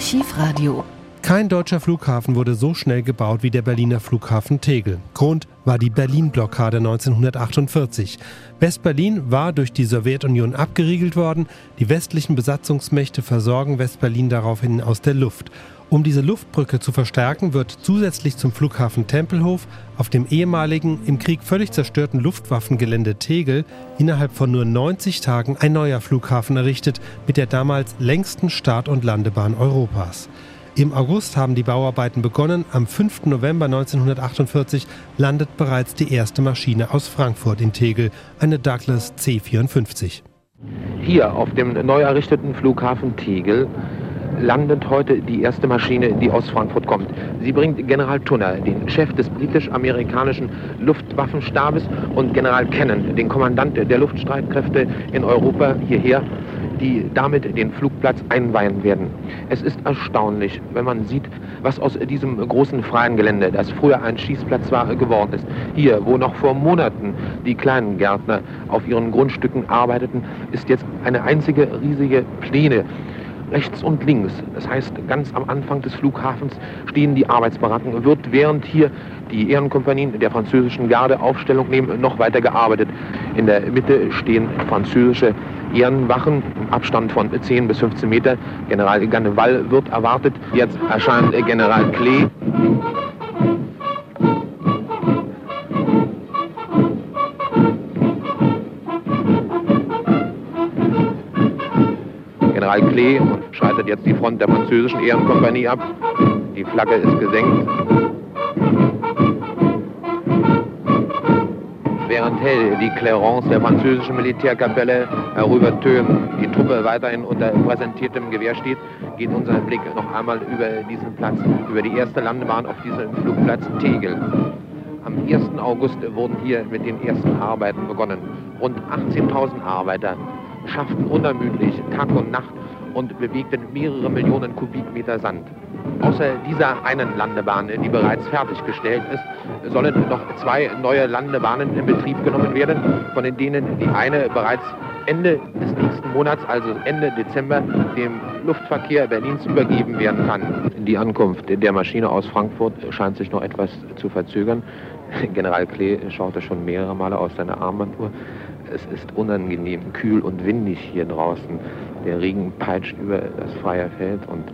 Archivradio. Kein deutscher Flughafen wurde so schnell gebaut wie der Berliner Flughafen Tegel. Grund war die Berlin-Blockade 1948. West-Berlin war durch die Sowjetunion abgeriegelt worden. Die westlichen Besatzungsmächte versorgen West-Berlin daraufhin aus der Luft. Um diese Luftbrücke zu verstärken, wird zusätzlich zum Flughafen Tempelhof auf dem ehemaligen, im Krieg völlig zerstörten Luftwaffengelände Tegel innerhalb von nur 90 Tagen ein neuer Flughafen errichtet mit der damals längsten Start- und Landebahn Europas. Im August haben die Bauarbeiten begonnen. Am 5. November 1948 landet bereits die erste Maschine aus Frankfurt in Tegel, eine Douglas C-54. Hier auf dem neu errichteten Flughafen Tegel landet heute die erste Maschine, die aus Frankfurt kommt. Sie bringt General Tunner, den Chef des britisch-amerikanischen Luftwaffenstabes, und General Cannon, den Kommandant der Luftstreitkräfte in Europa, hierher, die damit den Flugplatz einweihen werden. Es ist erstaunlich, wenn man sieht, was aus diesem großen freien Gelände, das früher ein Schießplatz war, geworden ist. Hier, wo noch vor Monaten die kleinen Gärtner auf ihren Grundstücken arbeiteten, ist jetzt eine einzige riesige Pläne rechts und links. Das heißt, ganz am Anfang des Flughafens stehen die Arbeitsbaracken. Wird während hier die Ehrenkompanien der französischen Garde Aufstellung nehmen, noch weiter gearbeitet. In der Mitte stehen französische Ehrenwachen im Abstand von 10 bis 15 Meter. General Ganneval wird erwartet. Jetzt erscheint General Klee. General Klee und schreitet jetzt die Front der französischen Ehrenkompanie ab. Die Flagge ist gesenkt. Während hell die Clarence der französischen Militärkapelle herübertönen, die Truppe weiterhin unter präsentiertem Gewehr steht, geht unser Blick noch einmal über diesen Platz, über die erste Landebahn auf diesem Flugplatz Tegel. Am 1. August wurden hier mit den ersten Arbeiten begonnen. Rund 18.000 Arbeiter schafften unermüdlich Tag und Nacht und bewegten mehrere Millionen Kubikmeter Sand. Außer dieser einen Landebahn, die bereits fertiggestellt ist, sollen noch zwei neue Landebahnen in Betrieb genommen werden, von denen die eine bereits Ende des nächsten Monats, also Ende Dezember, dem Luftverkehr Berlins übergeben werden kann. Die Ankunft der Maschine aus Frankfurt scheint sich noch etwas zu verzögern. General Klee schaute schon mehrere Male auf seine Armbanduhr. Es ist unangenehm kühl und windig hier draußen. Der Regen peitscht über das freie Feld und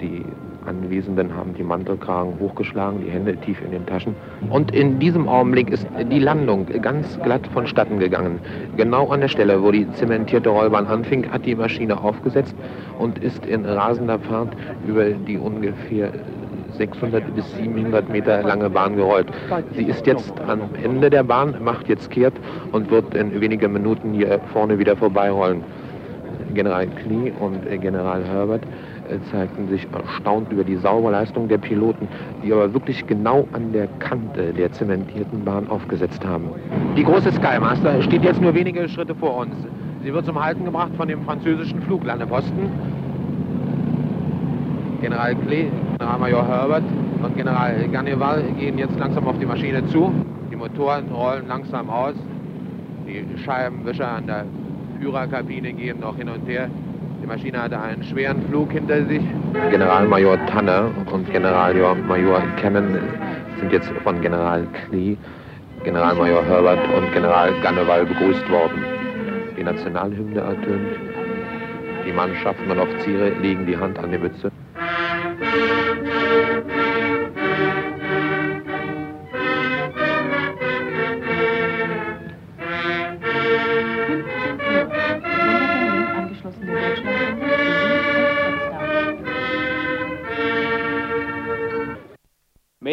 die Anwesenden haben die Mantelkragen hochgeschlagen, die Hände tief in den Taschen. Und in diesem Augenblick ist die Landung ganz glatt vonstatten gegangen. Genau an der Stelle, wo die zementierte Rollbahn anfing, hat die Maschine aufgesetzt und ist in rasender Fahrt über die ungefähr 600 bis 700 Meter lange Bahn gerollt. Sie ist jetzt am Ende der Bahn, macht jetzt kehrt und wird in wenigen Minuten hier vorne wieder vorbeirollen. General Knie und General Herbert äh, zeigten sich erstaunt über die saubere Leistung der Piloten, die aber wirklich genau an der Kante der zementierten Bahn aufgesetzt haben. Die große Skymaster steht jetzt nur wenige Schritte vor uns. Sie wird zum Halten gebracht von dem französischen Fluglandeposten. General Klee, Generalmajor Herbert und General Garnival gehen jetzt langsam auf die Maschine zu. Die Motoren rollen langsam aus. Die Scheibenwischer an der Führerkabine gehen noch hin und her. Die Maschine hatte einen schweren Flug hinter sich. Generalmajor Tanner und Generalmajor Cannon sind jetzt von General Klee, Generalmajor Herbert und General Ganneval begrüßt worden. Die Nationalhymne ertönt. Die Mannschaften und Offiziere legen die Hand an die Mütze.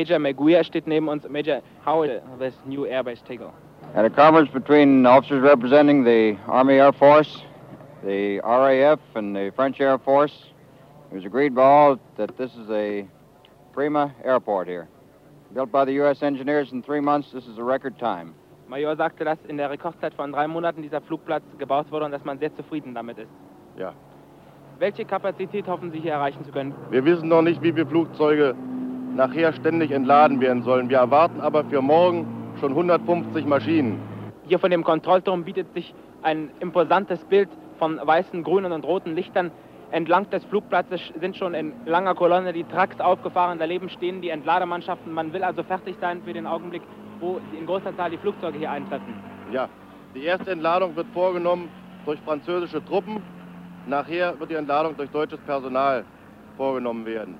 Major Maguire steht neben uns. Major, how is this new airbase Tegel? At a conference between officers representing the Army Air Force, the RAF, and the French Air Force, it was agreed by all that this is a prima airport here. Built by the U.S. engineers in three months, this is a record time. Major sagte, dass in der Rekordzeit von drei Monaten dieser Flugplatz gebaut wurde und dass man sehr zufrieden damit ist. Ja. Welche Kapazität hoffen Sie hier erreichen zu können? Wir wissen noch nicht, wie viele Flugzeuge nachher ständig entladen werden sollen. Wir erwarten aber für morgen schon 150 Maschinen. Hier von dem Kontrollturm bietet sich ein imposantes Bild von weißen, grünen und roten Lichtern. Entlang des Flugplatzes sind schon in langer Kolonne die Trucks aufgefahren, daneben stehen die Entlademannschaften. Man will also fertig sein für den Augenblick, wo in großer Zahl die Flugzeuge hier eintreffen. Ja, die erste Entladung wird vorgenommen durch französische Truppen. Nachher wird die Entladung durch deutsches Personal vorgenommen werden.